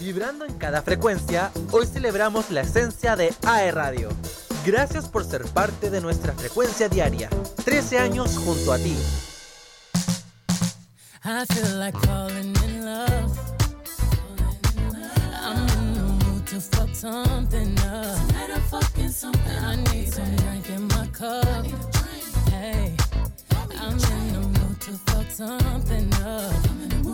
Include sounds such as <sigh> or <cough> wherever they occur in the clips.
Vibrando en cada frecuencia, hoy celebramos la esencia de AE Radio. Gracias por ser parte de nuestra frecuencia diaria. 13 años junto a ti. I feel like falling in love. I'm in the mood to fuck something up. I need some drink in my cup. Hey, I'm in the mood to fuck something up.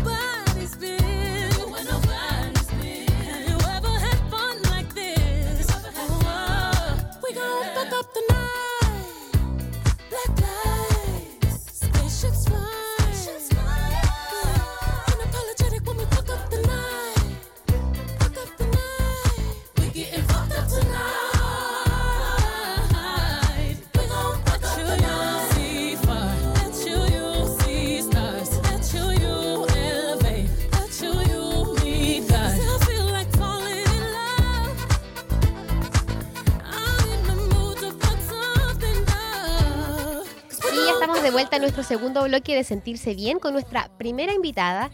Vuelta nuestro segundo bloque de Sentirse Bien con nuestra primera invitada.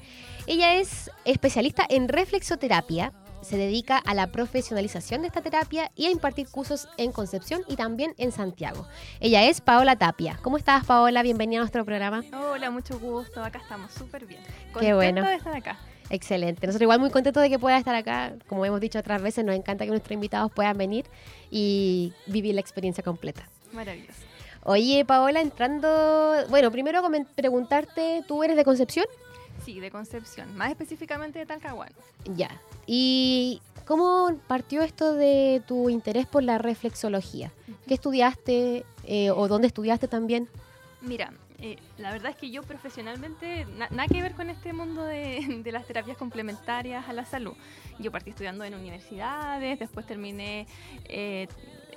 Ella es especialista en reflexoterapia, se dedica a la profesionalización de esta terapia y a impartir cursos en Concepción y también en Santiago. Ella es Paola Tapia. ¿Cómo estás, Paola? Bienvenida a nuestro programa. Hola, mucho gusto. Acá estamos súper bien. Qué bueno. De estar acá. Excelente. Nosotros igual muy contentos de que pueda estar acá. Como hemos dicho otras veces, nos encanta que nuestros invitados puedan venir y vivir la experiencia completa. Maravilloso. Oye, Paola, entrando... Bueno, primero preguntarte, ¿tú eres de Concepción? Sí, de Concepción, más específicamente de Talcahuano. Ya. ¿Y cómo partió esto de tu interés por la reflexología? ¿Qué estudiaste eh, o dónde estudiaste también? Mira, eh, la verdad es que yo profesionalmente, na- nada que ver con este mundo de, <laughs> de las terapias complementarias a la salud. Yo partí estudiando en universidades, después terminé eh,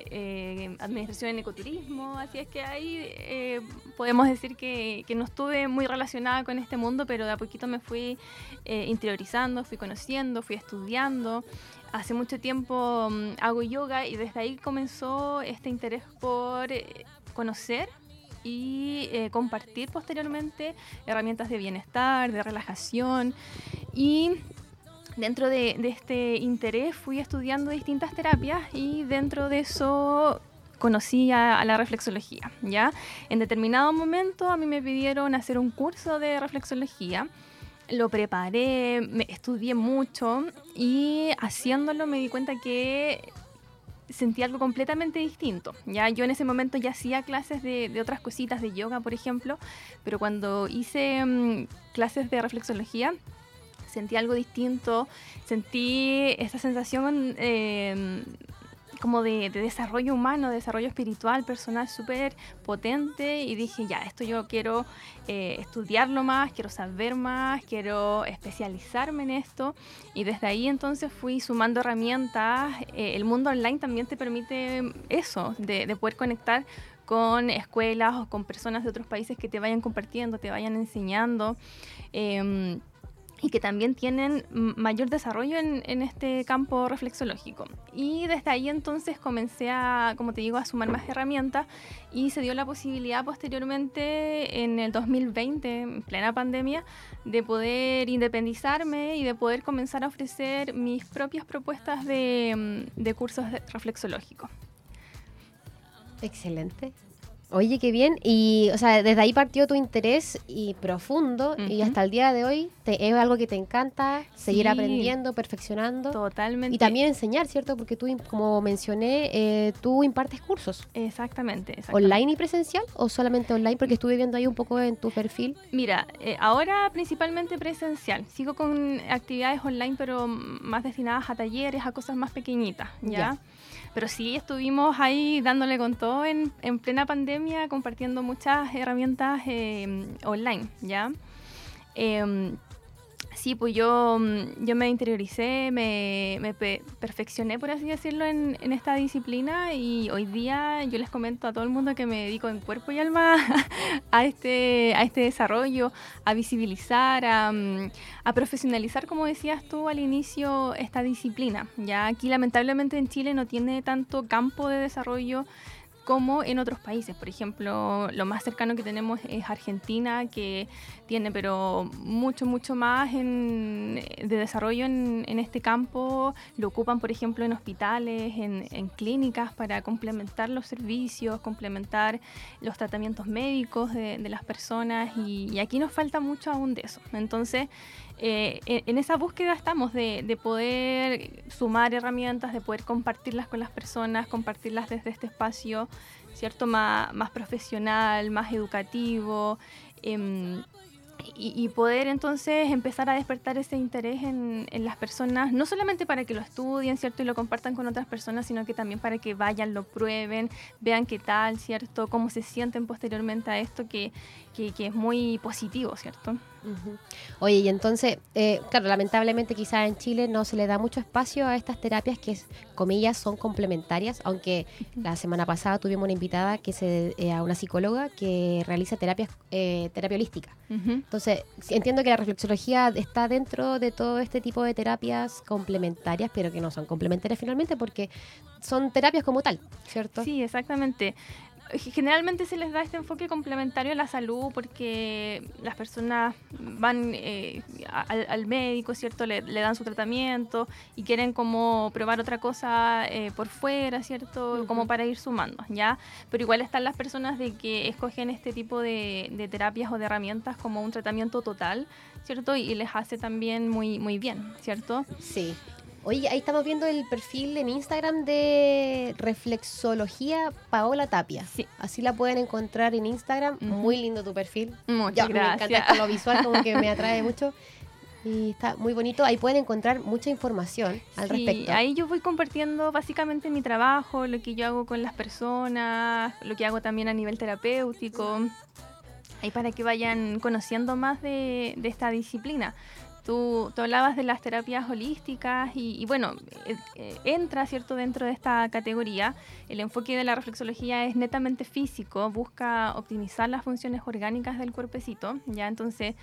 eh, administración en ecoturismo, así es que ahí eh, podemos decir que, que no estuve muy relacionada con este mundo, pero de a poquito me fui eh, interiorizando, fui conociendo, fui estudiando. Hace mucho tiempo mm, hago yoga y desde ahí comenzó este interés por conocer y compartir posteriormente herramientas de bienestar, de relajación y dentro de, este interés fui estudiando distintas terapias y dentro de eso conocí a, la reflexología, ¿ya? En determinado momento a mí me pidieron hacer un curso de reflexología, lo preparé, me estudié mucho y haciéndolo me di cuenta que sentí algo completamente distinto. Ya yo en ese momento ya hacía clases de, de otras cositas, de yoga, por ejemplo, pero cuando hice mm, clases de reflexología sentí algo distinto, sentí esta sensación eh, como de, de desarrollo humano, de desarrollo espiritual, personal súper potente y dije, ya, esto yo quiero eh, estudiarlo más, quiero saber más, quiero especializarme en esto y desde ahí entonces fui sumando herramientas. Eh, el mundo online también te permite eso, de, de poder conectar con escuelas o con personas de otros países que te vayan compartiendo, te vayan enseñando. eh, y que también tienen mayor desarrollo en, este campo reflexológico. Y desde ahí entonces comencé a, como te digo, a sumar más herramientas y se dio la posibilidad posteriormente en el 2020, en plena pandemia, de poder independizarme y de poder comenzar a ofrecer mis propias propuestas de, cursos reflexológicos. Excelente. Oye, qué bien. Y, o sea, desde ahí partió tu interés y profundo y hasta el día de hoy te, es algo que te encanta, seguir Sí. aprendiendo, perfeccionando. Totalmente. Y también enseñar, ¿cierto? Porque tú, como mencioné, eh, tú impartes cursos. Exactamente, exactamente. ¿Online y presencial o solamente online? Porque estuve viendo ahí un poco en tu perfil. Mira, eh, ahora principalmente presencial. Sigo con actividades online, pero más destinadas a talleres, a cosas más pequeñitas, ¿ya? Ya. Pero sí estuvimos ahí dándole con todo en, en plena pandemia, compartiendo muchas herramientas eh, online, ¿ya? Em, Sí, pues yo, mm, yo me interioricé, me, me perfeccioné, por así decirlo, en, en, esta disciplina y hoy día yo les comento a todo el mundo que me dedico en cuerpo y alma <laughs> a este, a este desarrollo, a visibilizar, a, mm, a profesionalizar, como decías tú al inicio, esta disciplina. Ya aquí lamentablemente en Chile no tiene tanto campo de desarrollo como en otros países. Por ejemplo, lo más cercano que tenemos es Argentina, que tiene pero mucho, mucho más de desarrollo en, este campo. Lo ocupan, por ejemplo, en hospitales, en, clínicas para complementar los servicios, complementar los tratamientos médicos de, las personas y, aquí nos falta mucho aún de eso. Entonces, eh, en esa búsqueda estamos de, de, poder sumar herramientas, de poder compartirlas con las personas, compartirlas desde este espacio ¿cierto? Más, profesional, más educativo. Em, y, poder entonces empezar a despertar ese interés en, las personas, no solamente para que lo estudien, ¿cierto? Y lo compartan con otras personas, sino que también para que vayan, lo prueben, vean qué tal, ¿cierto? Cómo se sienten posteriormente a esto, que, que es muy positivo, ¿cierto? Oye, y entonces, eh, claro, lamentablemente quizás en Chile no se le da mucho espacio a estas terapias que, comillas, son complementarias, aunque la semana pasada tuvimos una invitada que se eh, a una psicóloga que realiza terapias, eh, terapia holística. Entonces, entiendo que la reflexología está dentro de todo este tipo de terapias complementarias, pero que no son complementarias finalmente porque son terapias como tal, ¿cierto? Sí, exactamente generalmente se les da este enfoque complementario a la salud porque las personas van eh, al, médico, ¿cierto? Le, dan su tratamiento y quieren como probar otra cosa eh, por fuera, ¿cierto? Como para ir sumando, ¿ya? Pero igual están las personas de que escogen este tipo de, de terapias o de herramientas como un tratamiento total, ¿cierto? Y, les hace también muy, muy bien, ¿cierto? Sí. Oye, ahí estamos viendo el perfil en Instagram de Reflexología Paola Tapia. Sí. Así la pueden encontrar en Instagram. Muy lindo tu perfil. Muchas gracias. Me encanta lo visual, como que me atrae mucho. Y está muy bonito. Ahí pueden encontrar mucha información al sí, respecto. Ahí yo voy compartiendo básicamente mi trabajo, lo que yo hago con las personas, lo que hago también a nivel terapéutico. Ahí para que vayan conociendo más de, de esta disciplina. Tú, hablabas de las terapias holísticas y, bueno, eh, eh, entra cierto dentro de esta categoría. El enfoque de la reflexología es netamente físico, busca optimizar las funciones orgánicas del cuerpecito. Ya entonces.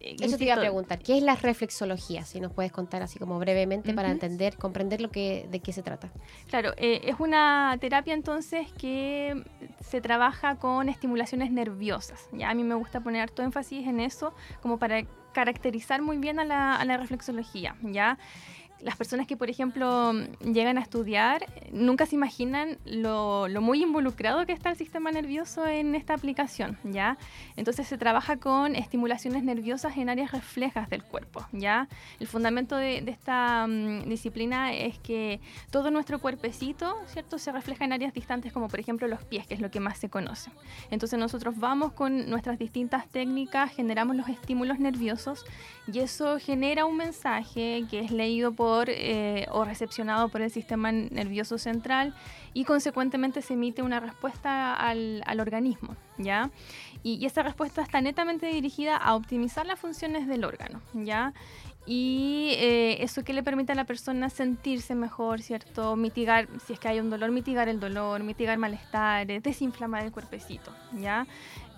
Eh, Eso te iba a preguntar, ¿qué es la reflexología? Si nos puedes contar así como brevemente para entender, comprender lo que, de qué se trata. Claro, es una terapia entonces que se trabaja con estimulaciones nerviosas. Ya a mí me gusta poner todo énfasis en eso, como para caracterizar muy bien a la, a la reflexología, ¿ya? Las personas que, por ejemplo, llegan a estudiar nunca se imaginan lo, muy involucrado que está el sistema nervioso en esta aplicación, ¿ya? Entonces se trabaja con estimulaciones nerviosas en áreas reflejas del cuerpo, ¿ya? El fundamento de, esta mm, disciplina es que todo nuestro cuerpecito, ¿cierto? Se refleja en áreas distantes como, por ejemplo, los pies, que es lo que más se conoce. Entonces nosotros vamos con nuestras distintas técnicas, generamos los estímulos nerviosos y eso genera un mensaje que es leído por eh, o recepcionado por el sistema nervioso central y consecuentemente se emite una respuesta al, organismo, ¿ya? Y, esa respuesta está netamente dirigida a optimizar las funciones del órgano, ¿ya? Y eh, eso que le permite a la persona sentirse mejor, ¿cierto? Mitigar, si es que hay un dolor, mitigar el dolor, mitigar malestares, desinflamar el cuerpecito, ¿ya?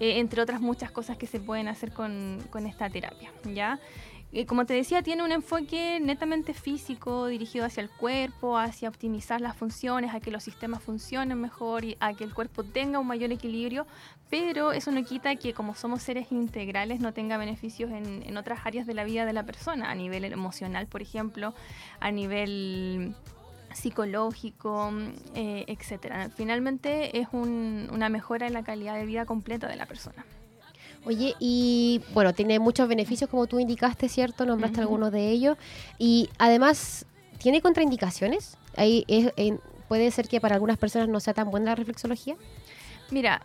Eh, entre otras muchas cosas que se pueden hacer con, con esta terapia, ¿ya? Eh, como te decía, tiene un enfoque netamente físico, dirigido hacia el cuerpo, hacia optimizar las funciones, a que los sistemas funcionen mejor y a que el cuerpo tenga un mayor equilibrio, pero eso no quita que como somos seres integrales no tenga beneficios en, otras áreas de la vida de la persona, a nivel emocional, por ejemplo, a nivel psicológico, eh, etcétera. Finalmente es una mejora en la calidad de vida completa de la persona. Oye, y bueno, tiene muchos beneficios como tú indicaste, ¿cierto? Nombraste algunos de ellos. Y además, ¿tiene contraindicaciones? Ahí ¿Puede ser que para algunas personas no sea tan buena la reflexología? Mira,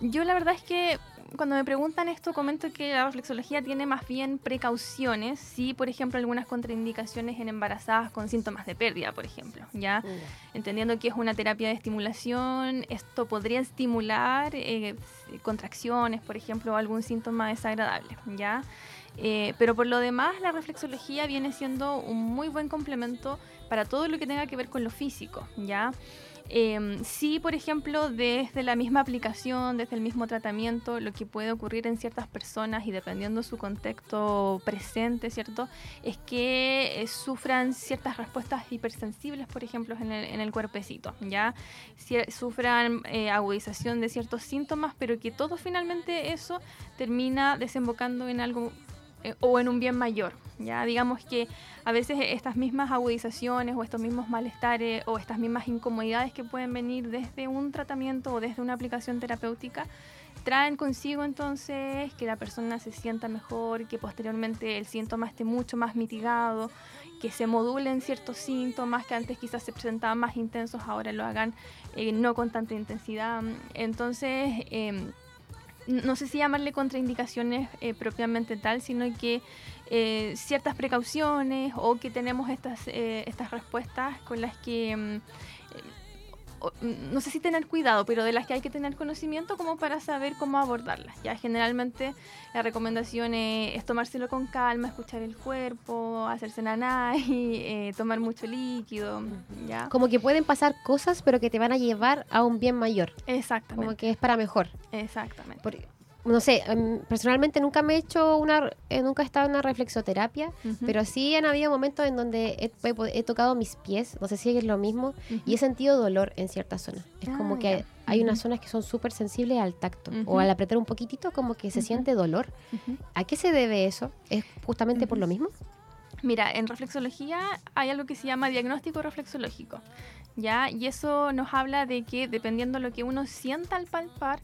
yo la verdad es que cuando me preguntan esto, comento que la reflexología tiene más bien precauciones, sí, por ejemplo, algunas contraindicaciones en embarazadas con síntomas de pérdida, por ejemplo, ¿ya? Entendiendo que es una terapia de estimulación, esto podría estimular eh, contracciones, por ejemplo, o algún síntoma desagradable, ¿ya? Eh, pero por lo demás, la reflexología viene siendo un muy buen complemento para todo lo que tenga que ver con lo físico, ¿ya? Eh, sí, por ejemplo, desde la misma aplicación, desde el mismo tratamiento, lo que puede ocurrir en ciertas personas y dependiendo su contexto presente, ¿cierto? Es que eh, sufran ciertas respuestas hipersensibles, por ejemplo, en el, en el cuerpecito, ¿ya? Sufran eh, agudización de ciertos síntomas, pero que todo finalmente eso termina desembocando en algo eh, o en un bien mayor. Ya digamos que a veces estas mismas agudizaciones o estos mismos malestares o estas mismas incomodidades que pueden venir desde un tratamiento o desde una aplicación terapéutica traen consigo entonces que la persona se sienta mejor, que posteriormente el síntoma esté mucho más mitigado, que se modulen ciertos síntomas que antes quizás se presentaban más intensos, ahora lo hagan eh, no con tanta intensidad. Entonces, eh, no sé si llamarle contraindicaciones eh, propiamente tal, sino que eh, ciertas precauciones o que tenemos estas, eh, estas respuestas con las que mm, no sé si tener cuidado, pero de las que hay que tener conocimiento como para saber cómo abordarlas. Ya generalmente la recomendación es, tomárselo con calma, escuchar el cuerpo, hacerse naná y <laughs> eh, tomar mucho líquido. ¿ya? Como que pueden pasar cosas, pero que te van a llevar a un bien mayor. Exactamente. Como que es para mejor. Exactamente no sé, em, personalmente nunca me he hecho una, eh, nunca he estado en una reflexoterapia, pero sí han habido momentos en donde he, tocado mis pies, no sé si es lo mismo, y he sentido dolor en ciertas zonas. Es como ah, que hay unas zonas que son súper sensibles al tacto, o al apretar un poquitito como que se siente dolor. ¿A qué se debe eso? ¿Es justamente por lo mismo? Mira, en reflexología hay algo que se llama diagnóstico reflexológico, ¿ya? Y eso nos habla de que dependiendo de lo que uno sienta al palpar,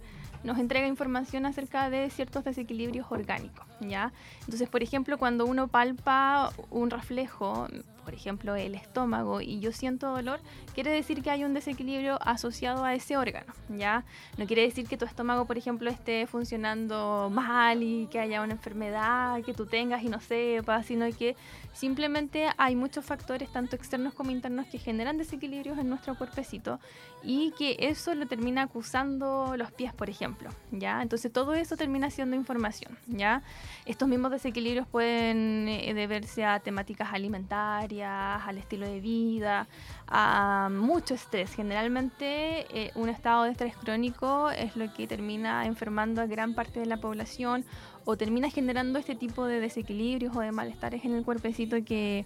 nos entrega información acerca de ciertos desequilibrios orgánicos, ¿ya? Entonces, por ejemplo, cuando uno palpa un reflejo, por ejemplo, el estómago, y yo siento dolor, quiere decir que hay un desequilibrio asociado a ese órgano, ¿ya? No quiere decir que tu estómago, por ejemplo, esté funcionando mal y que haya una enfermedad que tú tengas y no sepas, sino que simplemente hay muchos factores, tanto externos como internos, que generan desequilibrios en nuestro cuerpecito y que eso lo termina acusando los pies, por ejemplo, ¿ya? Entonces todo eso termina siendo información, ¿ya? Estos mismos desequilibrios pueden eh, deberse a temáticas alimentarias, al estilo de vida, a mucho estrés. Generalmente eh, un estado de estrés crónico es lo que termina enfermando a gran parte de la población o termina generando este tipo de desequilibrios o de malestares en el cuerpecito que,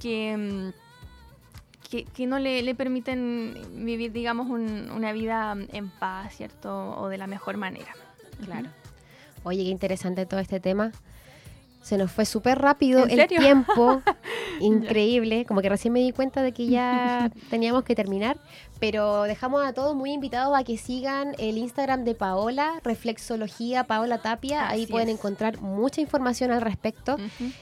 que, mm, que, no le, permiten vivir, digamos, una vida en paz, ¿cierto? O de la mejor manera. Claro. Oye, qué interesante todo este tema. Se nos fue súper rápido el tiempo, <laughs> increíble, como que recién me di cuenta de que ya <laughs> teníamos que terminar, pero dejamos a todos muy invitados a que sigan el Instagram de Paola, Reflexología Paola Tapia, ahí pueden encontrar mucha información al respecto,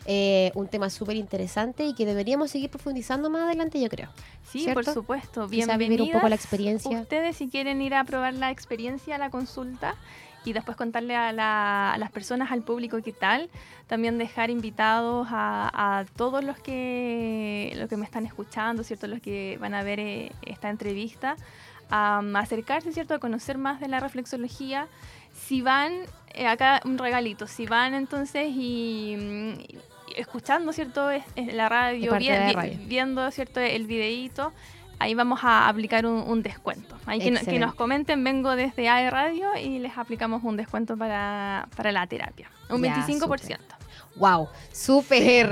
eh, un tema súper interesante y que deberíamos seguir profundizando más adelante, yo creo. Sí, por supuesto, bienvenidos. vivir un poco la experiencia. Ustedes si quieren ir a probar la experiencia, la consulta, y después contarle a, las personas, al público qué tal. También dejar invitados a, todos los que, los que me están escuchando, ¿cierto? Los que van a ver eh, esta entrevista, a acercarse, ¿cierto? A conocer más de la reflexología. Si van, eh, acá un regalito, si van entonces y, mm, escuchando, ¿cierto? la radio, viendo, ¿cierto? El videíto ahí vamos a aplicar un, descuento. Ahí que, nos comenten, vengo desde AE Radio y les aplicamos un descuento para, la terapia. Un 25%. Wow, súper,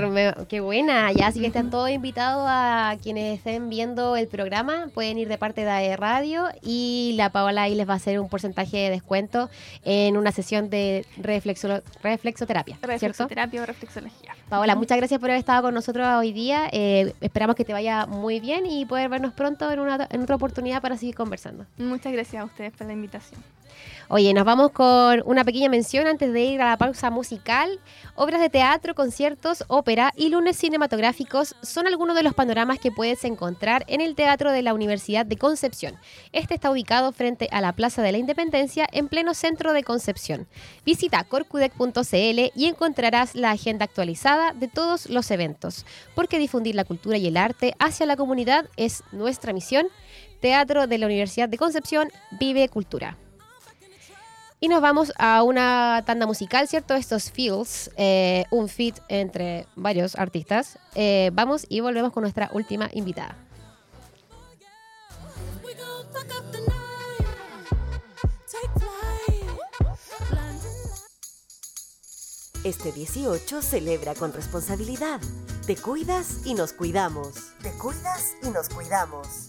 qué buena. Ya así que están todos invitados a quienes estén viendo el programa, pueden ir de parte de AE Radio y la Paola ahí les va a hacer un porcentaje de descuento en una sesión de reflexo, reflexoterapia. Reflexoterapia o reflexología. Paola, muchas gracias por haber estado con nosotros hoy día. Eh, esperamos que te vaya muy bien y poder vernos pronto en, una, en otra oportunidad para seguir conversando. Muchas gracias a ustedes por la invitación. Oye, nos vamos con una pequeña mención antes de ir a la pausa musical. Obras de teatro, conciertos, ópera y lunes cinematográficos son algunos de los panoramas que puedes encontrar en el Teatro de la Universidad de Concepción. Este está ubicado frente a la Plaza de la Independencia en pleno centro de Concepción. Visita corcudec.cl y encontrarás la agenda actualizada de todos los eventos, porque difundir la cultura y el arte hacia la comunidad es nuestra misión. Teatro de la Universidad de Concepción, vive cultura. Y nos vamos a una tanda musical, ¿cierto? Estos Feels, eh, un feat entre varios artistas. Eh, vamos y volvemos con nuestra última invitada. Este 18 celebra con responsabilidad. Te cuidas y nos cuidamos. Te cuidas y nos cuidamos.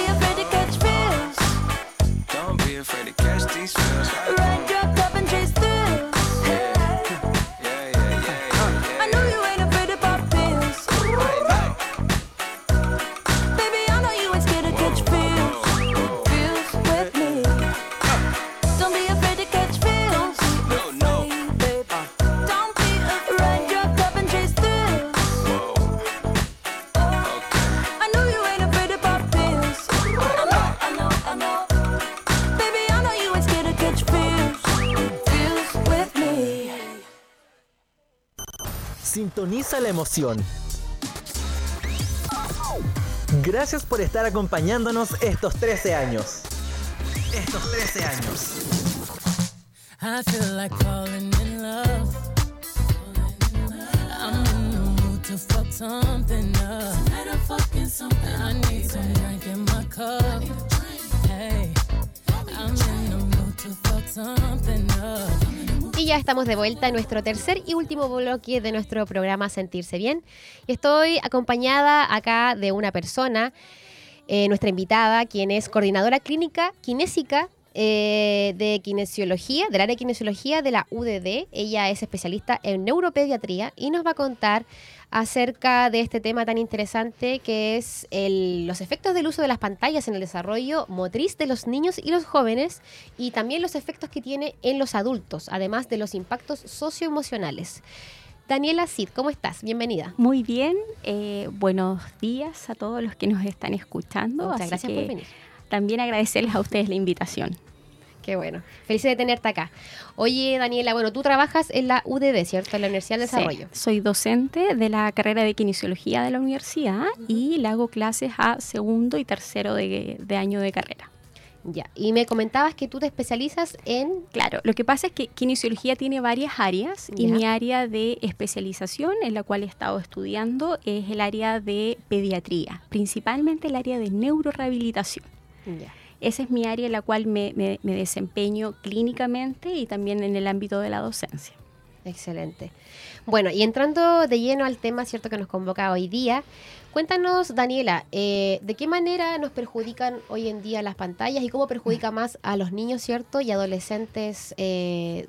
Sintoniza la emoción. Gracias por estar acompañándonos estos 13 años. Estos 13 años. I feel like falling in love. I'm in the mood to fuck something up. I need some drink in my cup. Hey, I'm in the mood to fuck something up. Y ya estamos de vuelta en nuestro tercer y último bloque de nuestro programa Sentirse Bien. Estoy acompañada acá de una persona, eh, nuestra invitada, quien es coordinadora clínica kinésica eh, de kinesiología, del área de kinesiología de la UDD. Ella es especialista en neuropediatría y nos va a contar acerca de este tema tan interesante que es los efectos del uso de las pantallas en el desarrollo motriz de los niños y los jóvenes y también los efectos que tiene en los adultos, además de los impactos socioemocionales. Daniela Cid, ¿cómo estás? Bienvenida. Muy bien, eh, buenos días a todos los que nos están escuchando. Muchas gracias por venir. También agradecerles a ustedes la invitación. Qué bueno. Feliz de tenerte acá. Oye, Daniela, bueno, tú trabajas en la UDD, ¿cierto? En la Universidad de Desarrollo. soy docente de la carrera de kinesiología de la universidad y le hago clases a segundo y tercero de, año de carrera. Ya, y me comentabas que tú te especializas en... Claro, lo que pasa es que kinesiología tiene varias áreas y mi área de especialización en la cual he estado estudiando es el área de pediatría, principalmente el área de neurorehabilitación. Ya. Esa es mi área en la cual me, desempeño clínicamente y también en el ámbito de la docencia. Excelente. Bueno, y entrando de lleno al tema, cierto, que nos convoca hoy día, cuéntanos, Daniela, eh, ¿de qué manera nos perjudican hoy en día las pantallas y cómo perjudica más a los niños, cierto, y adolescentes eh,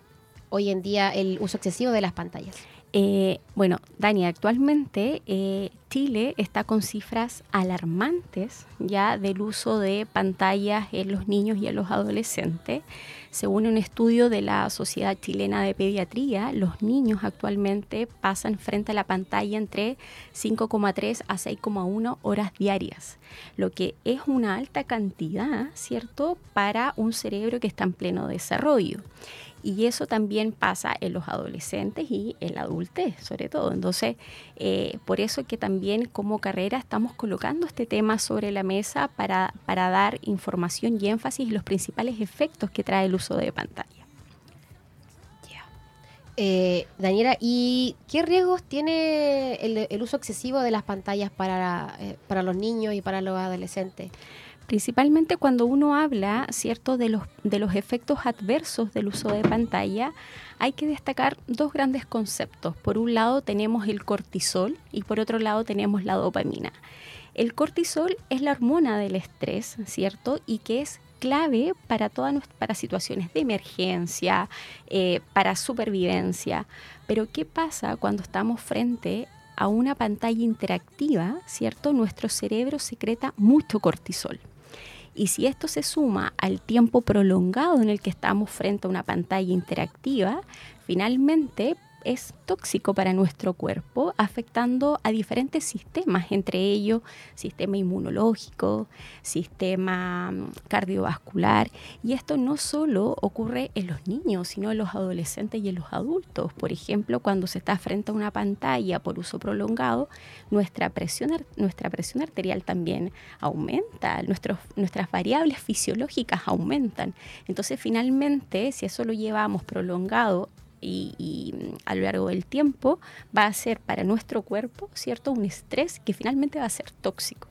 hoy en día el uso excesivo de las pantallas? Eh, bueno, Dani, actualmente eh, Chile está con cifras alarmantes ya del uso de pantallas en los niños y en los adolescentes. Según un estudio de la Sociedad Chilena de Pediatría, los niños actualmente pasan frente a la pantalla entre 5,3 a 6,1 horas diarias, lo que es una alta cantidad, ¿cierto?, para un cerebro que está en pleno desarrollo. Y eso también pasa en los adolescentes y en la adultez, sobre todo. Entonces, eh, por eso que también como carrera estamos colocando este tema sobre la mesa para, para dar información y énfasis en los principales efectos que trae el uso de pantalla. Eh, Daniela, ¿y qué riesgos tiene el, uso excesivo de las pantallas para, eh, para los niños y para los adolescentes? Principalmente cuando uno habla, ¿cierto?, de los, de los efectos adversos del uso de pantalla, hay que destacar dos grandes conceptos. Por un lado tenemos el cortisol y por otro lado tenemos la dopamina. El cortisol es la hormona del estrés, ¿cierto? Y que es clave para todas para situaciones de emergencia, eh, para supervivencia. Pero ¿qué pasa cuando estamos frente a una pantalla interactiva, ¿cierto? Nuestro cerebro secreta mucho cortisol. Y si esto se suma al tiempo prolongado en el que estamos frente a una pantalla interactiva, finalmente es tóxico para nuestro cuerpo, afectando a diferentes sistemas, entre ellos sistema inmunológico, sistema mm, cardiovascular. Y esto no solo ocurre en los niños, sino en los adolescentes y en los adultos. Por ejemplo, cuando se está frente a una pantalla por uso prolongado, nuestra presión, nuestra presión arterial también aumenta, nuestras variables fisiológicas aumentan. Entonces, finalmente, si eso lo llevamos prolongado y, mm, a lo largo del tiempo va a ser para nuestro cuerpo, ¿cierto? Un estrés que finalmente va a ser tóxico.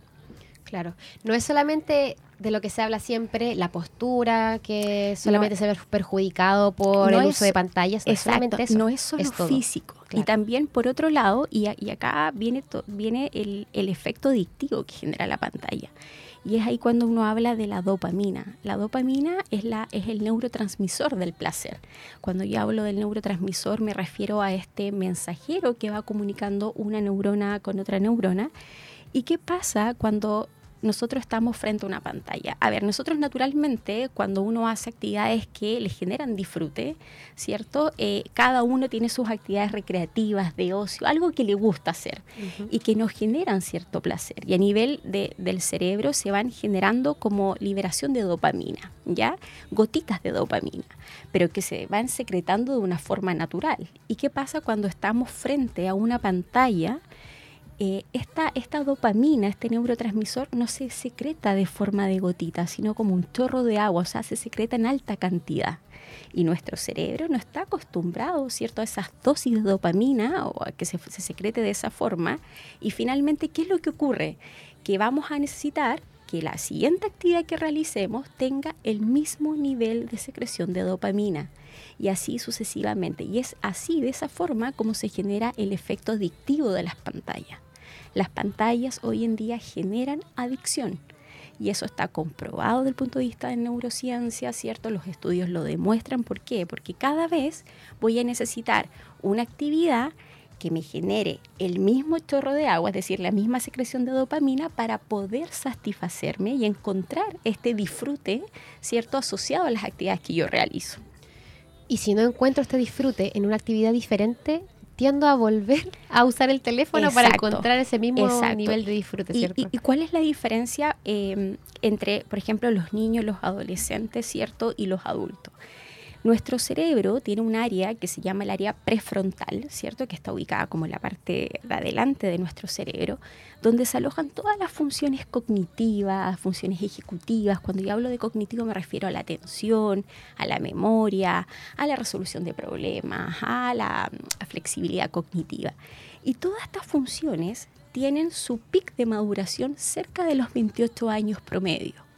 Claro, no es solamente de lo que se habla siempre, la postura, que solamente se ve perjudicado por el uso de pantallas. No exacto, no es solo físico. Y también, por otro lado, y, acá viene, viene el, el efecto adictivo que genera la pantalla. Y es ahí cuando uno habla de la dopamina. La dopamina es, la, es el neurotransmisor del placer. Cuando yo hablo del neurotransmisor me refiero a este mensajero que va comunicando una neurona con otra neurona. ¿Y qué pasa cuando nosotros estamos frente a una pantalla. A ver, nosotros naturalmente cuando uno hace actividades que le generan disfrute, ¿cierto? Eh, cada uno tiene sus actividades recreativas, de ocio, algo que le gusta hacer y que nos generan cierto placer. Y a nivel del cerebro se van generando como liberación de dopamina, ¿ya? Gotitas de dopamina, pero que se van secretando de una forma natural. ¿Y qué pasa cuando estamos frente a una pantalla? Eh, esta, dopamina, este neurotransmisor, no se secreta de forma de gotita, sino como un chorro de agua, o sea, se secreta en alta cantidad. Y nuestro cerebro no está acostumbrado, ¿cierto?, a esas dosis de dopamina o a que se, se secrete de esa forma. Y finalmente, ¿qué es lo que ocurre? Que vamos a necesitar que la siguiente actividad que realicemos tenga el mismo nivel de secreción de dopamina y así sucesivamente. Y es así, de esa forma, como se genera el efecto adictivo de las pantallas. Las pantallas hoy en día generan adicción y eso está comprobado desde el punto de vista de neurociencia, ¿cierto? Los estudios lo demuestran. ¿Por qué? Porque cada vez voy a necesitar una actividad que me genere el mismo chorro de agua, es decir, la misma secreción de dopamina para poder satisfacerme y encontrar este disfrute, ¿cierto?, asociado a las actividades que yo realizo. Y si no encuentro este disfrute en una actividad diferente, tiendo a volver <laughs> a usar el teléfono para encontrar ese mismo nivel de disfrute, ¿cierto? ¿Y, cuál es la diferencia em, entre, por ejemplo, los niños, los adolescentes, ¿cierto? Y los adultos. Nuestro cerebro tiene un área que se llama el área prefrontal, ¿cierto? Que está ubicada como en la parte de adelante de nuestro cerebro, donde se alojan todas las funciones cognitivas, funciones ejecutivas. Cuando yo hablo de cognitivo me refiero a la atención, a la memoria, a la resolución de problemas, a la flexibilidad cognitiva. Y todas estas funciones tienen su pic de maduración cerca de los 28 años promedio.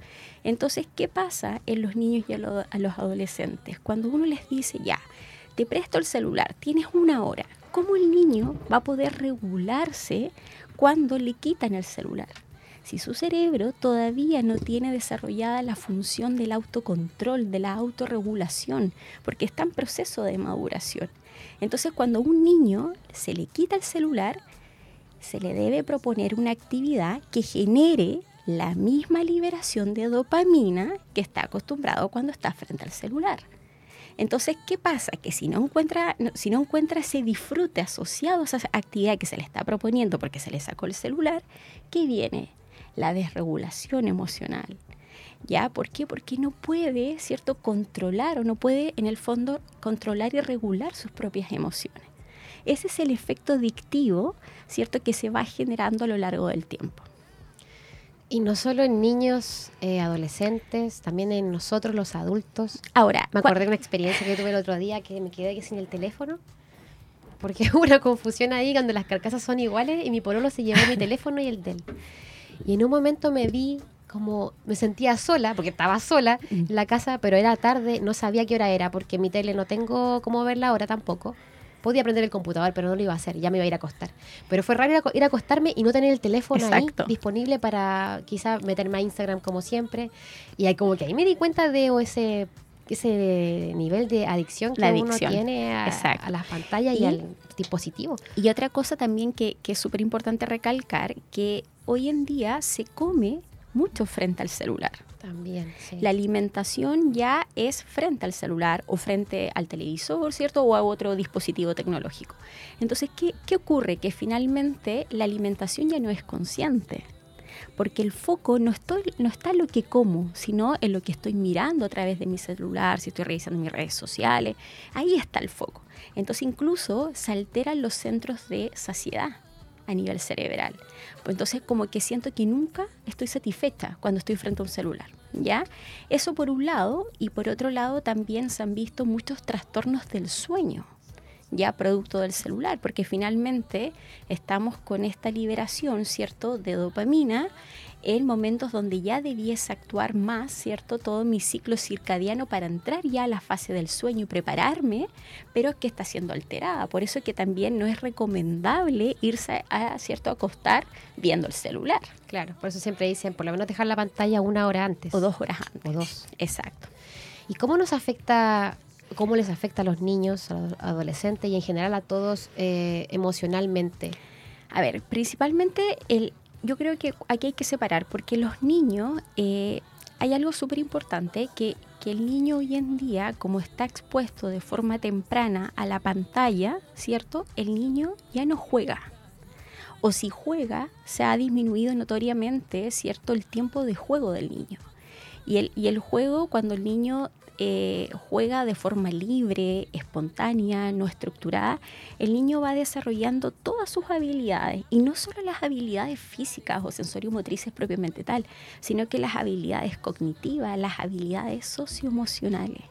Entonces, ¿qué pasa en los niños y a, los adolescentes? Cuando uno les dice, ya, te presto el celular, tienes una hora, ¿cómo el niño va a poder regularse cuando le quitan el celular? Si su cerebro todavía no tiene desarrollada la función del autocontrol, de la autorregulación, porque está en proceso de maduración. Entonces, cuando un niño se le quita el celular, se le debe proponer una actividad que genere la misma liberación de dopamina que está acostumbrado cuando está frente al celular. Entonces, ¿qué pasa? Que si no encuentra, si no encuentra ese disfrute asociado a esa actividad que se le está proponiendo porque se le sacó el celular, ¿qué viene? La desregulación emocional. ¿Ya? ¿Por qué? Porque no puede, ¿cierto?, controlar o no puede, en el fondo, controlar y regular sus propias emociones. Ese es el efecto adictivo, ¿cierto?, que se va generando a lo largo del tiempo. Y no solo en niños, eh, adolescentes, también en nosotros los adultos. Ahora, me acordé de una experiencia que tuve el otro día que me quedé sin el teléfono. Porque <laughs> hubo una confusión ahí cuando las carcasas son iguales y mi pololo se llevó mi teléfono y el de él. Y en un momento me vi como, me sentía sola, porque estaba sola mm. en la casa, pero era tarde, no sabía qué hora era, porque mi tele no tengo cómo ver la hora tampoco podía aprender el computador, pero no lo iba a hacer, ya me iba a ir a acostar. Pero fue raro ir a acostarme y no tener el teléfono ahí disponible para quizá meterme a Instagram como siempre. Y ahí como que ahí me di cuenta de ese ese nivel de adicción que uno tiene a, las pantallas y, al dispositivo. Y otra cosa también que, que es súper importante recalcar, que hoy en día se come mucho frente al celular. También, La alimentación ya es frente al celular o frente al televisor, ¿cierto? O a otro dispositivo tecnológico. Entonces, ¿qué, qué ocurre? Que finalmente la alimentación ya no es consciente porque el foco no, estoy, no está en lo que como, sino en lo que estoy mirando a través de mi celular, si estoy revisando mis redes sociales, ahí está el foco. Entonces incluso se alteran los centros de saciedad a nivel cerebral. Pues entonces como que siento que nunca estoy satisfecha cuando estoy frente a un celular. ¿Ya? Eso por un lado, y por otro lado también se han visto muchos trastornos del sueño, ya producto del celular, porque finalmente estamos con esta liberación, ¿cierto?, de dopamina en momentos donde ya debiese actuar más, ¿cierto? Todo mi ciclo circadiano para entrar ya a la fase del sueño y prepararme, pero es que está siendo alterada. Por eso es que también no es recomendable irse a, ¿cierto?, acostar viendo el celular. Claro, por eso siempre dicen, por lo menos dejar la pantalla una hora antes. O dos horas antes. O dos. Exacto. ¿Y cómo nos afecta cómo les afecta a los niños, a los adolescentes y en general a todos eh, emocionalmente? A ver, principalmente el, yo creo que aquí hay que separar, porque los niños, eh, hay algo súper importante, que, que el niño hoy en día, como está expuesto de forma temprana a la pantalla, ¿cierto? El niño ya no juega. O si juega, se ha disminuido notoriamente, ¿cierto?, el tiempo de juego del niño. Y el, y el juego, cuando el niño eh, juega de forma libre, espontánea, no estructurada, el niño va desarrollando todas sus habilidades y no solo las habilidades físicas o sensorio-motrices propiamente tal, sino que las habilidades cognitivas, las habilidades socioemocionales.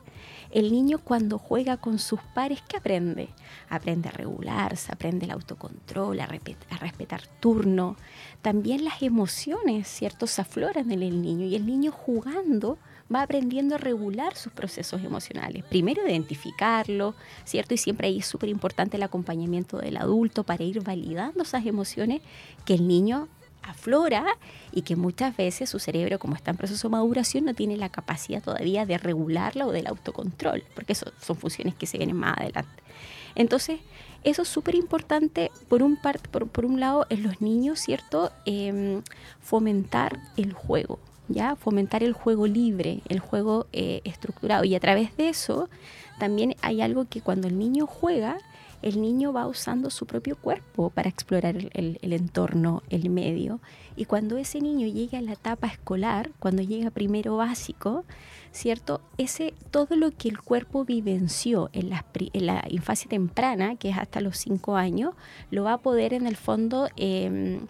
El niño cuando juega con sus pares, ¿qué aprende? Aprende a regularse, aprende el autocontrol, a, a respetar turno. También las emociones, ¿cierto? Se afloran en el niño y el niño jugando va aprendiendo a regular sus procesos emocionales. Primero identificarlo, ¿cierto? Y siempre ahí es súper importante el acompañamiento del adulto para ir validando esas emociones que el niño aflora y que muchas veces su cerebro, como está en proceso de maduración, no tiene la capacidad todavía de regularla o del autocontrol, porque eso son funciones que se vienen más adelante. Entonces, eso es súper importante, por un, por, por, un lado, en los niños, ¿cierto? Em, fomentar el juego, ¿ya? Fomentar el juego libre, el juego eh, estructurado. Y a través de eso, también hay algo que cuando el niño juega, el niño va usando su propio cuerpo para explorar el, entorno, el medio. Y cuando ese niño llega a la etapa escolar, cuando llega primero básico, ¿cierto? Ese, todo lo que el cuerpo vivenció en la, en la infancia temprana, que es hasta los cinco años, lo va a poder en el fondo... Em,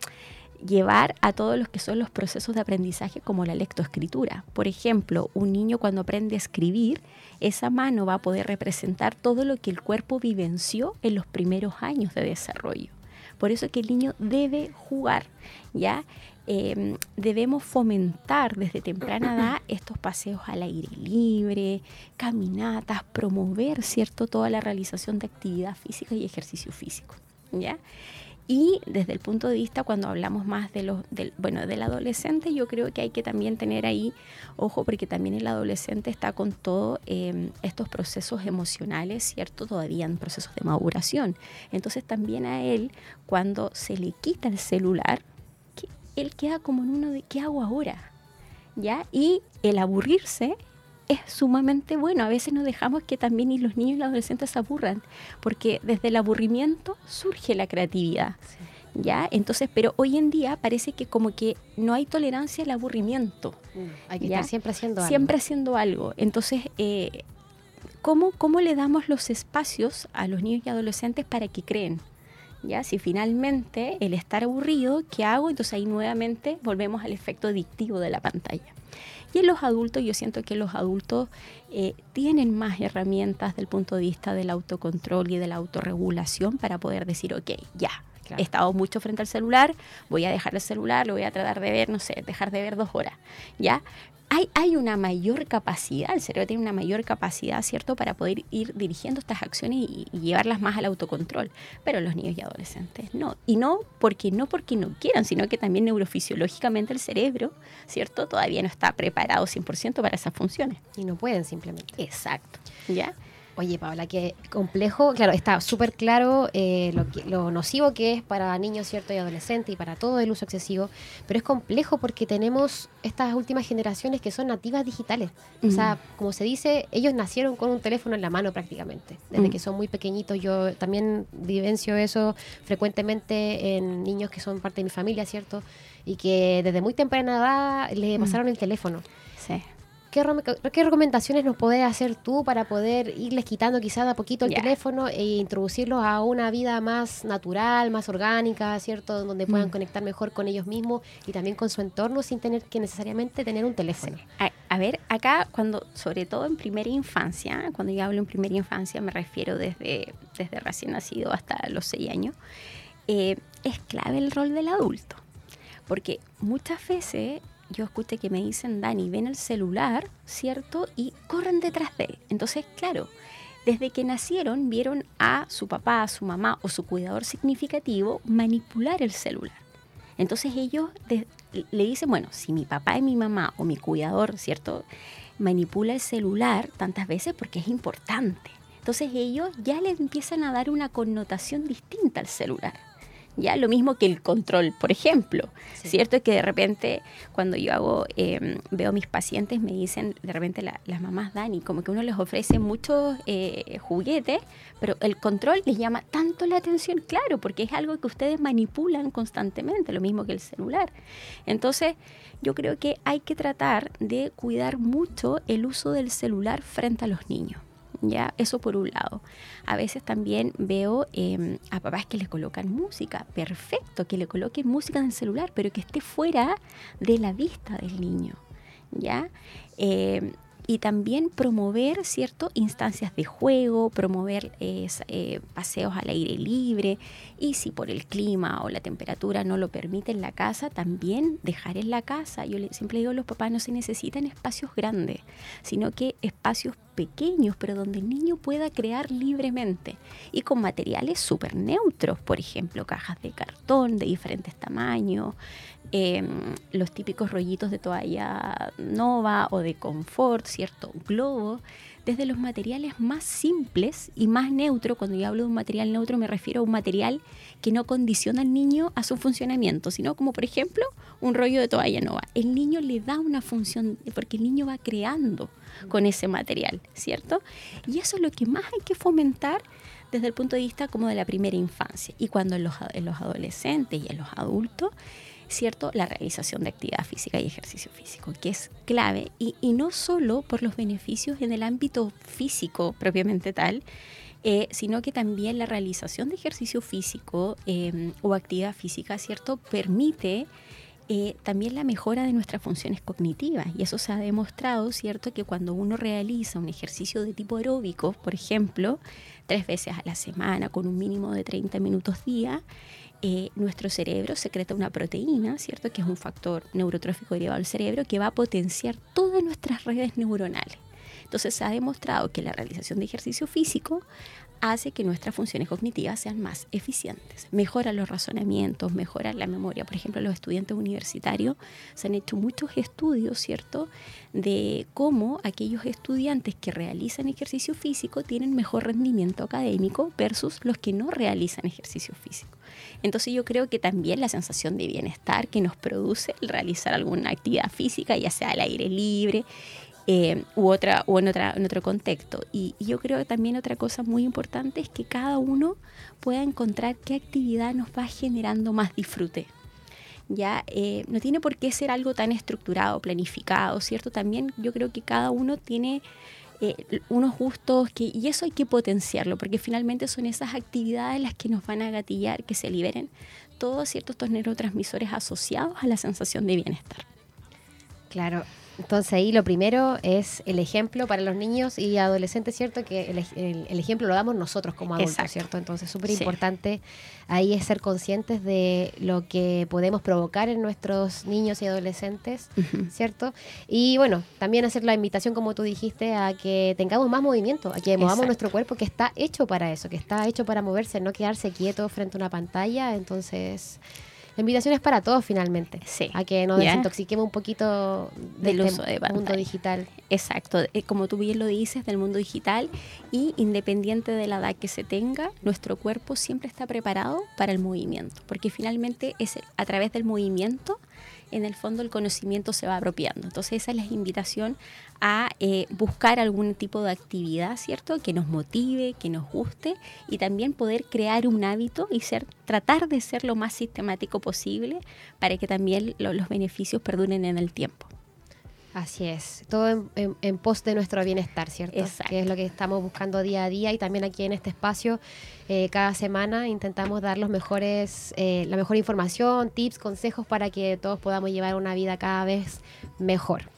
llevar a todos los que son los procesos de aprendizaje como la lectoescritura. Por ejemplo, un niño cuando aprende a escribir, esa mano va a poder representar todo lo que el cuerpo vivenció en los primeros años de desarrollo. Por eso que el niño debe jugar, ¿ya? Em, debemos fomentar desde temprana edad <clears throat> estos paseos al aire libre, caminatas, promover, ¿cierto?, toda la realización de actividad física y ejercicio físico, ¿ya? Y desde el punto de vista, cuando hablamos más de los, del, bueno, del adolescente, yo creo que hay que también tener ahí, ojo, porque también el adolescente está con todos em, estos procesos emocionales, ¿cierto? Todavía en procesos de maduración. Entonces también a él, cuando se le quita el celular, él queda como en uno de, ¿qué hago ahora? ¿Ya? Y el aburrirse es sumamente bueno. A veces nos dejamos que también y los niños y los adolescentes se aburran, porque desde el aburrimiento surge la creatividad. ¿Ya? Entonces, pero hoy en día parece que como que no hay tolerancia al aburrimiento. Mm, hay que estar siempre haciendo algo. Siempre haciendo algo. Entonces, eh, ¿cómo, ¿cómo le damos los espacios a los niños y adolescentes para que creen? ¿Ya? Si finalmente el estar aburrido, ¿qué hago? Entonces ahí nuevamente volvemos al efecto adictivo de la pantalla. Y en los adultos, yo siento que los adultos eh, tienen más herramientas del punto de vista del autocontrol y de la autorregulación para poder decir, ok, ya, He estado mucho frente al celular, voy a dejar el celular, lo voy a tratar de ver, no sé, dejar de ver dos horas, ¿ya? Hay, una mayor capacidad, el cerebro tiene una mayor capacidad, ¿cierto?, para poder ir dirigiendo estas acciones y, llevarlas más al autocontrol. Pero los niños y adolescentes no. Y no porque no porque no quieran, sino que también neurofisiológicamente el cerebro, ¿cierto?, todavía no está preparado 100% para esas funciones. Y no pueden simplemente. Exacto. ¿Ya? Oye, Paula, qué complejo. Claro, está súper claro eh, lo, nocivo que es para niños cierto y adolescentes y para todo el uso excesivo, pero es complejo porque tenemos estas últimas generaciones que son nativas digitales. O sea, como se dice, ellos nacieron con un teléfono en la mano prácticamente, desde que son muy pequeñitos. Yo también vivencio eso frecuentemente en niños que son parte de mi familia, ¿cierto? Y que desde muy temprana edad les pasaron el teléfono. Sí. ¿Qué, recomendaciones nos podés hacer tú para poder irles quitando quizás a poquito el teléfono e introducirlos a una vida más natural, más orgánica, ¿cierto? Donde puedan mm. conectar mejor con ellos mismos y también con su entorno sin tener que necesariamente tener un teléfono. A, ver, acá cuando, sobre todo en primera infancia, cuando yo hablo en primera infancia me refiero desde, desde recién nacido hasta los seis años, eh, es clave el rol del adulto. Porque muchas veces yo escuché que me dicen, Dani, ven el celular, ¿cierto? Y corren detrás de él. Entonces, claro, desde que nacieron vieron a su papá, a su mamá o su cuidador significativo manipular el celular. Entonces ellos le dicen, bueno, si mi papá y mi mamá o mi cuidador, ¿cierto? Manipula el celular tantas veces porque es importante. Entonces ellos ya le empiezan a dar una connotación distinta al celular. ¿Ya? Lo mismo que el control, por ejemplo, ¿cierto? Que de repente cuando yo hago, eh, veo a mis pacientes, me dicen, de repente las mamás Dani, como que uno les ofrece muchos eh, juguetes, pero el control les llama tanto la atención, claro, porque es algo que ustedes manipulan constantemente, lo mismo que el celular. Entonces, yo creo que hay que tratar de cuidar mucho el uso del celular frente a los niños. ¿Ya? Eso por un lado. A veces también veo em, a papás que le colocan música, perfecto, que le coloquen música en el celular, pero que esté fuera de la vista del niño, ¿ya? Em, y también promover cierto instancias de juego, promover eh, paseos al aire libre y si por el clima o la temperatura no lo permite en la casa, también dejar en la casa. Yo siempre digo los papás no se necesitan espacios grandes, sino que espacios pequeños, pero donde el niño pueda crear libremente y con materiales súper neutros, por ejemplo, cajas de cartón de diferentes tamaños, Em, los típicos rollitos de toalla nova o de confort, ¿cierto? Globo, desde los materiales más simples y más neutro. Cuando yo hablo de un material neutro me refiero a un material que no condiciona al niño a su funcionamiento, sino como por ejemplo un rollo de toalla nova. El niño le da una función porque el niño va creando con ese material, ¿cierto? Y eso es lo que más hay que fomentar desde el punto de vista como de la primera infancia. Y cuando los, en los adolescentes y en los adultos ¿cierto? La realización de actividad física y ejercicio físico, que es clave, y, no solo por los beneficios en el ámbito físico propiamente tal, eh, sino que también la realización de ejercicio físico em, o actividad física, ¿cierto? Permite eh, también la mejora de nuestras funciones cognitivas. Y eso se ha demostrado, ¿cierto? Que cuando uno realiza un ejercicio de tipo aeróbico, por ejemplo, tres veces a la semana con un mínimo de 30 minutos día, eh, nuestro cerebro secreta una proteína, ¿cierto? Que es un factor neurotrófico derivado del cerebro que va a potenciar todas nuestras redes neuronales. Entonces se ha demostrado que la realización de ejercicio físico hace que nuestras funciones cognitivas sean más eficientes. Mejora los razonamientos, mejora la memoria. Por ejemplo, los estudiantes universitarios se han hecho muchos estudios, ¿cierto?, de cómo aquellos estudiantes que realizan ejercicio físico tienen mejor rendimiento académico versus los que no realizan ejercicio físico. Entonces yo creo que también la sensación de bienestar que nos produce el realizar alguna actividad física, ya sea al aire libre, eh, u otra, o en, otra, en otro contexto. Y, yo creo que también otra cosa muy importante es que cada uno pueda encontrar qué actividad nos va generando más disfrute. Ya eh, no tiene por qué ser algo tan estructurado, planificado, ¿cierto? También yo creo que cada uno tiene eh, unos gustos que, y eso hay que potenciarlo, porque finalmente son esas actividades las que nos van a gatillar, que se liberen todos ciertos neurotransmisores asociados a la sensación de bienestar. Claro, entonces ahí lo primero es el ejemplo para los niños y adolescentes, ¿cierto? Que el, ejemplo lo damos nosotros como adultos, ¿cierto? Entonces súper importante ahí es ser conscientes de lo que podemos provocar en nuestros niños y adolescentes, ¿cierto? Y bueno, también hacer la invitación, como tú dijiste, a que tengamos más movimiento, a que movamos nuestro cuerpo que está hecho para eso, que está hecho para moverse, no quedarse quieto frente a una pantalla. Entonces... La invitación es para todos finalmente. Sí. A que nos desintoxiquemos un poquito del este uso de mundo digital. Exacto. Eh, como tú bien lo dices, del mundo digital y independiente de la edad que se tenga, nuestro cuerpo siempre está preparado para el movimiento. Porque finalmente es a través del movimiento en el fondo el conocimiento se va apropiando. Entonces esa es la invitación a eh, buscar algún tipo de actividad, ¿cierto? Que nos motive, que nos guste y también poder crear un hábito y ser, tratar de ser lo más sistemático posible para que también los beneficios perduren en el tiempo. Así es, todo en, pos de nuestro bienestar, ¿cierto? Exacto. Que es lo que estamos buscando día a día y también aquí en este espacio, eh, cada semana intentamos dar los mejores, eh, la mejor información, tips, consejos para que todos podamos llevar una vida cada vez mejor.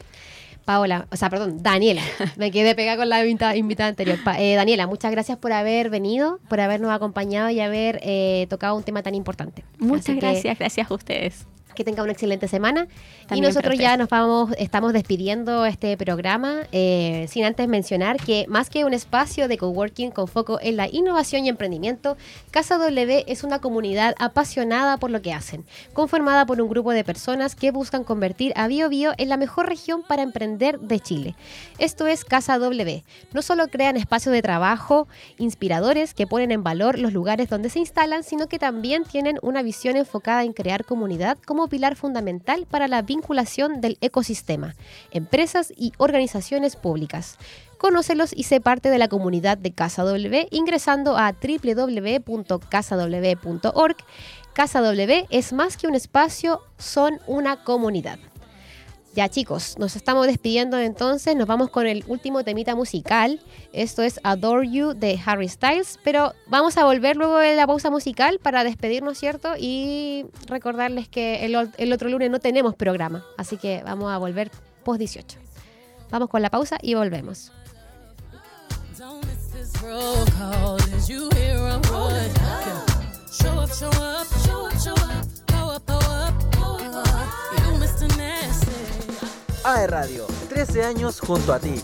Paola, o sea, perdón, Daniela, <laughs> me quedé pegada con la invitada, anterior. Eh, Daniela, muchas gracias por haber venido, por habernos acompañado y haber tocado un tema tan importante. Muchas gracias, gracias a ustedes que tenga una excelente semana. y nosotros ya nos vamos, estamos despidiendo este programa, eh, sin antes mencionar que más que un espacio de coworking con foco en la innovación y emprendimiento, Casa W es una comunidad apasionada por lo que hacen, conformada por un grupo de personas que buscan convertir a Bio Bio en la mejor región para emprender de Chile. Esto es Casa W. No solo crean espacios de trabajo inspiradores que ponen en valor los lugares donde se instalan, sino que también tienen una visión enfocada en crear comunidad como pilar fundamental para la vinculación del ecosistema, empresas y organizaciones públicas. Conócelos y sé parte de la comunidad de Casa W ingresando a www.casaw.org. Casa W es más que un espacio, son una comunidad. Ya chicos, nos estamos despidiendo entonces, nos vamos con el último temita musical. Esto es Adore You de Harry Styles, pero vamos a volver luego de la pausa musical para despedirnos, ¿cierto? Y recordarles que el, el otro lunes no tenemos programa, así que vamos a volver post 18. Vamos con la pausa y volvemos. AE Radio, 13 años junto a ti.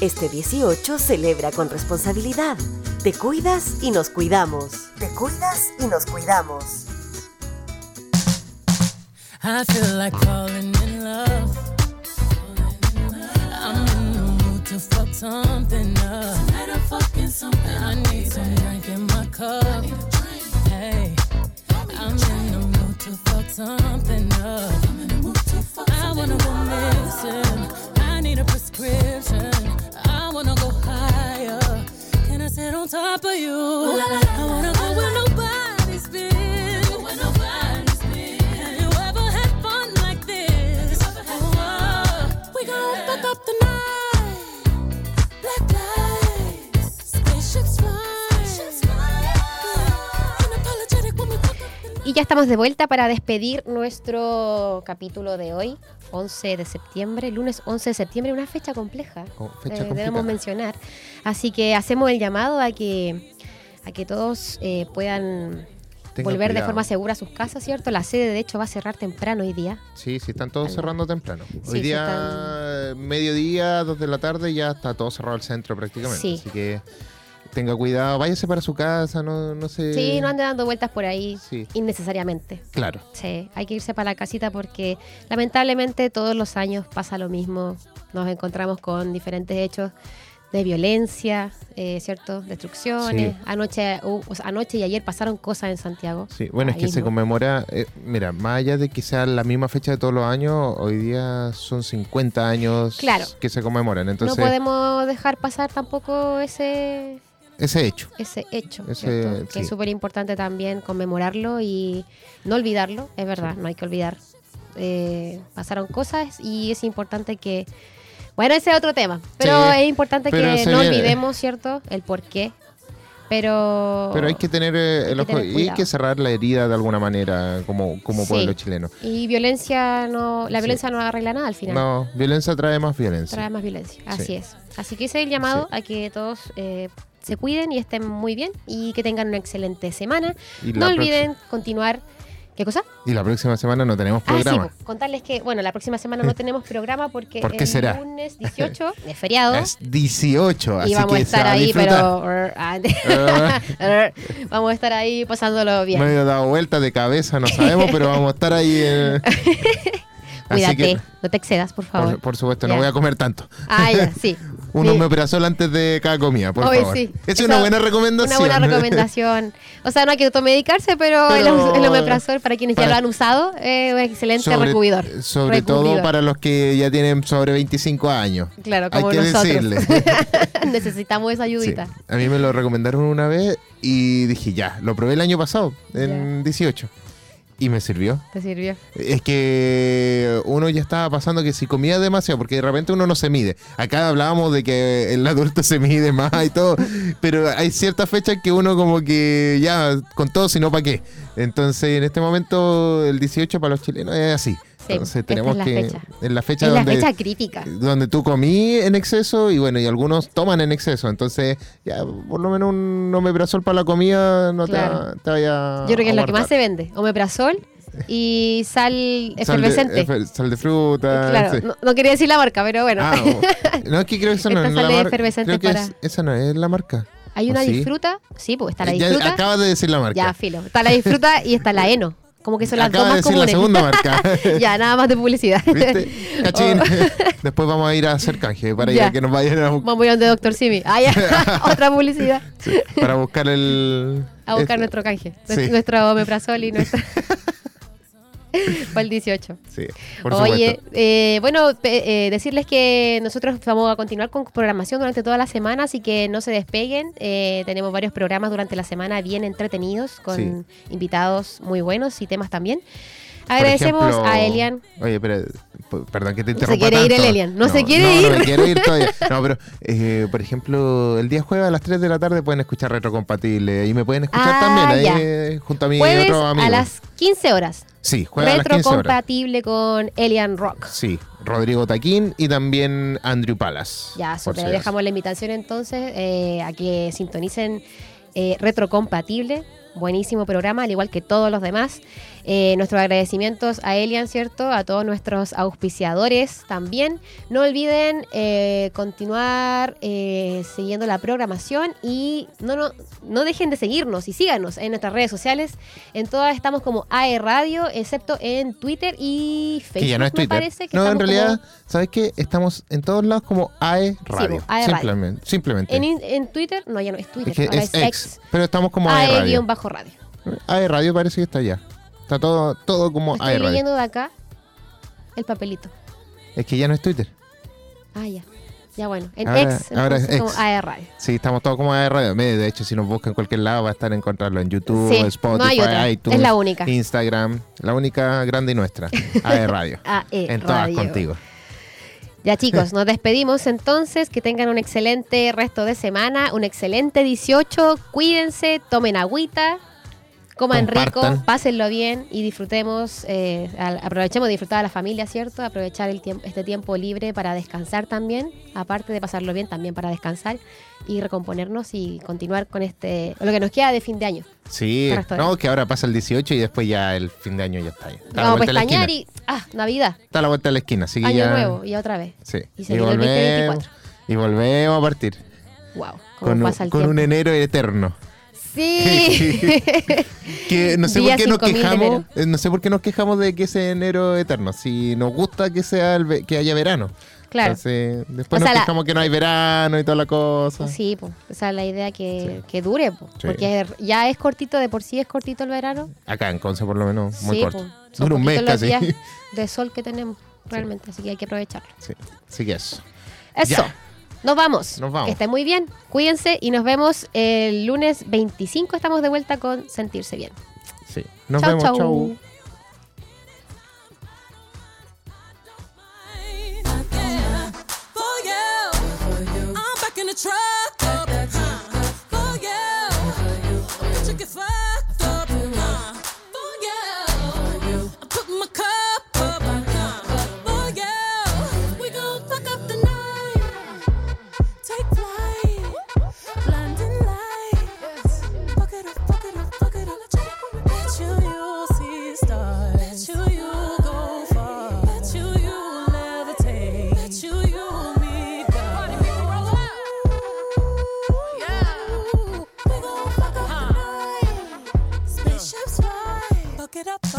Este 18 celebra con responsabilidad. Te cuidas y nos cuidamos. Te cuidas y nos cuidamos. I feel like falling in love. I'm in the mood to fuck something up. Tonight I'm fucking something. I need some drink in my cup. Hey, I'm in the mood to fuck something up. I wanna go missing. I need a prescription. I wanna go higher. Can I sit on top of you? I wanna go where nobody's ya estamos de vuelta para despedir nuestro capítulo de hoy. 11 de septiembre, lunes 11 de septiembre, una fecha compleja, oh, fecha eh, debemos mencionar. Así que hacemos el llamado a que, a que todos eh, puedan volver de forma segura a sus casas, ¿cierto? La sede, de hecho, va a cerrar temprano hoy día. Sí, sí, están todos cerrando temprano. hoy día, mediodía, dos de la tarde, ya está todo cerrado el centro prácticamente. Sí. Así que tenga cuidado, váyase para su casa, no, no sé. Sí, no ande dando vueltas por ahí innecesariamente. Claro. Sí, hay que irse para la casita porque lamentablemente todos los años pasa lo mismo. Nos encontramos con diferentes hechos de violencia, eh, ¿cierto? Destrucciones. Anoche, anoche y ayer pasaron cosas en Santiago. Sí, bueno, es que se conmemora, eh, mira, más allá de que sea la misma fecha de todos los años, hoy día son 50 años que se conmemoran. Entonces, no podemos dejar pasar tampoco ese ese hecho. Ese hecho, que es súper importante también conmemorarlo y no olvidarlo, es verdad, no hay que olvidar. Eh, pasaron cosas y es importante que... Bueno, ese es otro tema, pero es importante que no olvidemos, ¿cierto? El por qué. Pero, pero hay que tener eh, el ojo y hay que cerrar la herida de alguna manera como, como pueblo chileno. Y violencia no, la violencia no arregla nada al final. No, violencia trae más violencia. Trae más violencia, así es. Así que ese es el llamado a que todos eh, se cuiden y estén muy bien y que tengan una excelente semana. No olviden continuar. ¿Qué cosa? Y la próxima semana no tenemos ah, programa. Ah, contarles que, bueno, la próxima semana no <laughs> tenemos programa porque el lunes 18 es feriado. <laughs> Es 18, así y vamos a estar ahí, pero <laughs> vamos a estar ahí pasándolo bien. Medio dado vuelta de cabeza, no sabemos, pero vamos a estar ahí. En... Cuídate, no te excedas, por favor. Por, supuesto, no voy a comer tanto. Ah, ya, sí. Un sí. omeprazol antes de cada comida, por favor. Sí. Es una buena recomendación. Una buena <laughs> recomendación. O sea, no hay que automedicarse, pero, el, <laughs> omeprazol, para quienes ya lo han usado, es un excelente sobre, Sobre todo para los que ya tienen sobre 25 años. Claro, como hay que nosotros. <laughs> Necesitamos esa ayudita. A mí me lo recomendaron una vez y dije, ya, lo probé el año pasado, en 18. Y me sirvió. ¿Te sirvió? Es que uno ya estaba pasando que si comía demasiado, porque de repente uno no se mide. Acá hablábamos de que el adulto se mide más y todo, pero hay ciertas fechas que uno como que ya con todo, si no, ¿para qué? Entonces en este momento el 18 para los chilenos es así. Entonces tenemos que. En la fecha donde. La fecha crítica. Donde tú comí en exceso y bueno, y algunos toman en exceso. Entonces, ya por lo menos un omeprazol para la comida no te, vaya. Yo creo que es lo que más se vende: omeprazol y sal efervescente. Sal de, fruta. Claro, no, quería decir la marca, pero bueno. Ah, <laughs> no, es que creo que eso no es la marca. Creo que esa no es la marca. Hay una disfruta, sí, pues está la disfruta. acabas de decir la marca. Ya, filo. Está la disfruta y está la eno. <laughs> Como que son las Acaba dos más de decir la segunda <laughs> marca. ya, nada más de publicidad. ¿Viste? <laughs> Cachín. Oh. <laughs> Después vamos a ir a hacer canje para ir a que nos vayan a buscar. Vamos a ir a donde Doctor Simi. Ah, ya. Otra publicidad. para buscar el. A buscar este. nuestro canje. Nuestro omeprazol y nuestra. <laughs> Fue el 18. Sí, por Oye, eh, bueno, eh, decirles que nosotros vamos a continuar con programación durante toda la semana, así que no se despeguen. Eh, tenemos varios programas durante la semana bien entretenidos, con invitados muy buenos y temas también. Agradecemos a Elian. Oye, pero perdón que te interrumpa. No se quiere ir el Elian. No, se quiere ir. No, quiere ir todavía. <laughs> No, pero eh, por ejemplo, el día jueves a las 3 de la tarde pueden escuchar Retrocompatible. Y me pueden escuchar ah, también ahí junto a mí jueves otro amigo. A las 15 horas. Sí, jueves a las 15 horas. Retrocompatible con Elian Rock. Sí, Rodrigo Taquín y también Andrew Palas. Ya, super. dejamos la invitación entonces eh, a que sintonicen eh, Retrocompatible. Buenísimo programa, al igual que todos los demás. Eh, nuestros agradecimientos a Elian, ¿cierto? A todos nuestros auspiciadores también. No olviden eh, continuar eh, siguiendo la programación y no, no, no dejen de seguirnos y síganos en nuestras redes sociales. En todas estamos como AE Radio, excepto en Twitter y Facebook. Que ya no es Twitter. parece que no, en realidad, ¿sabes qué? Estamos en todos lados como AE Radio. AE simplemente. simplemente. En, Twitter, no, ya no es Twitter. ahora es, ex, Pero estamos como AE, AE Radio. bajo radio. AE Radio parece que está allá. Está todo, todo como Estoy leyendo de acá el papelito. Es que ya no es Twitter. Ah, ya. Ya bueno, en X, ahora es como Radio. Sí, estamos todos como AR Radio. De hecho, si nos buscan en cualquier lado va a estar encontrarlo en YouTube, Spotify, iTunes, es la única. Instagram, la única grande y nuestra, AR Radio. <laughs> AE en todas contigo. Ya <laughs> chicos, nos despedimos entonces, que tengan un excelente resto de semana, un excelente 18, cuídense, tomen agüita, Coman rico, pásenlo bien y disfrutemos, eh, aprovechemos de disfrutar a la familia, ¿cierto? Aprovechar el tiempo, este tiempo libre para descansar también, aparte de pasarlo bien, también para descansar y recomponernos y continuar con este, lo que nos queda de fin de año. Sí, no, que ahora pasa el 18 y después ya el fin de año ya está ahí. Vamos a pestañear y, ah, Navidad. Está a la vuelta de la esquina, así Año nuevo y otra vez. Sí. Y, y volvemos, y volvemos a partir. Wow, con, pasa el con un enero eterno. Sí. <laughs> que no sé por qué nos quejamos, eh, no sé por qué nos quejamos de que ese enero eterno. Si nos gusta que sea el, que haya verano. Claro. después nos quejamos que no hay verano y toda la cosa. Sí, pues, esa es la idea que, que dure, porque ya es cortito, de por sí es cortito el verano. Acá en Conce por lo menos, muy corto. Dura un mes casi. de sol que tenemos, realmente, así que hay que aprovecharlo. Sí, así que eso. Eso. Nos vamos. Nos vamos. Que estén muy bien. Cuídense y nos vemos el lunes 25. Estamos de vuelta con Sentirse Bien. Sí. Nos vemos. Chau.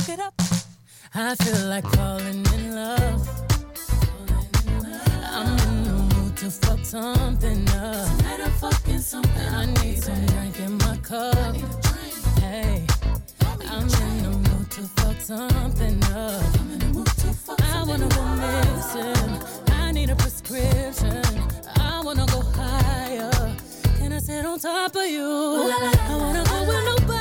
I feel like falling in love. I'm in the mood to fuck something up. Tonight I'm fucking something. I need some drink in my cup. Hey, I'm in the mood to fuck something up. I wanna go missing. I need a prescription. I wanna go higher. Can I sit on top of you? I wanna go where nobody's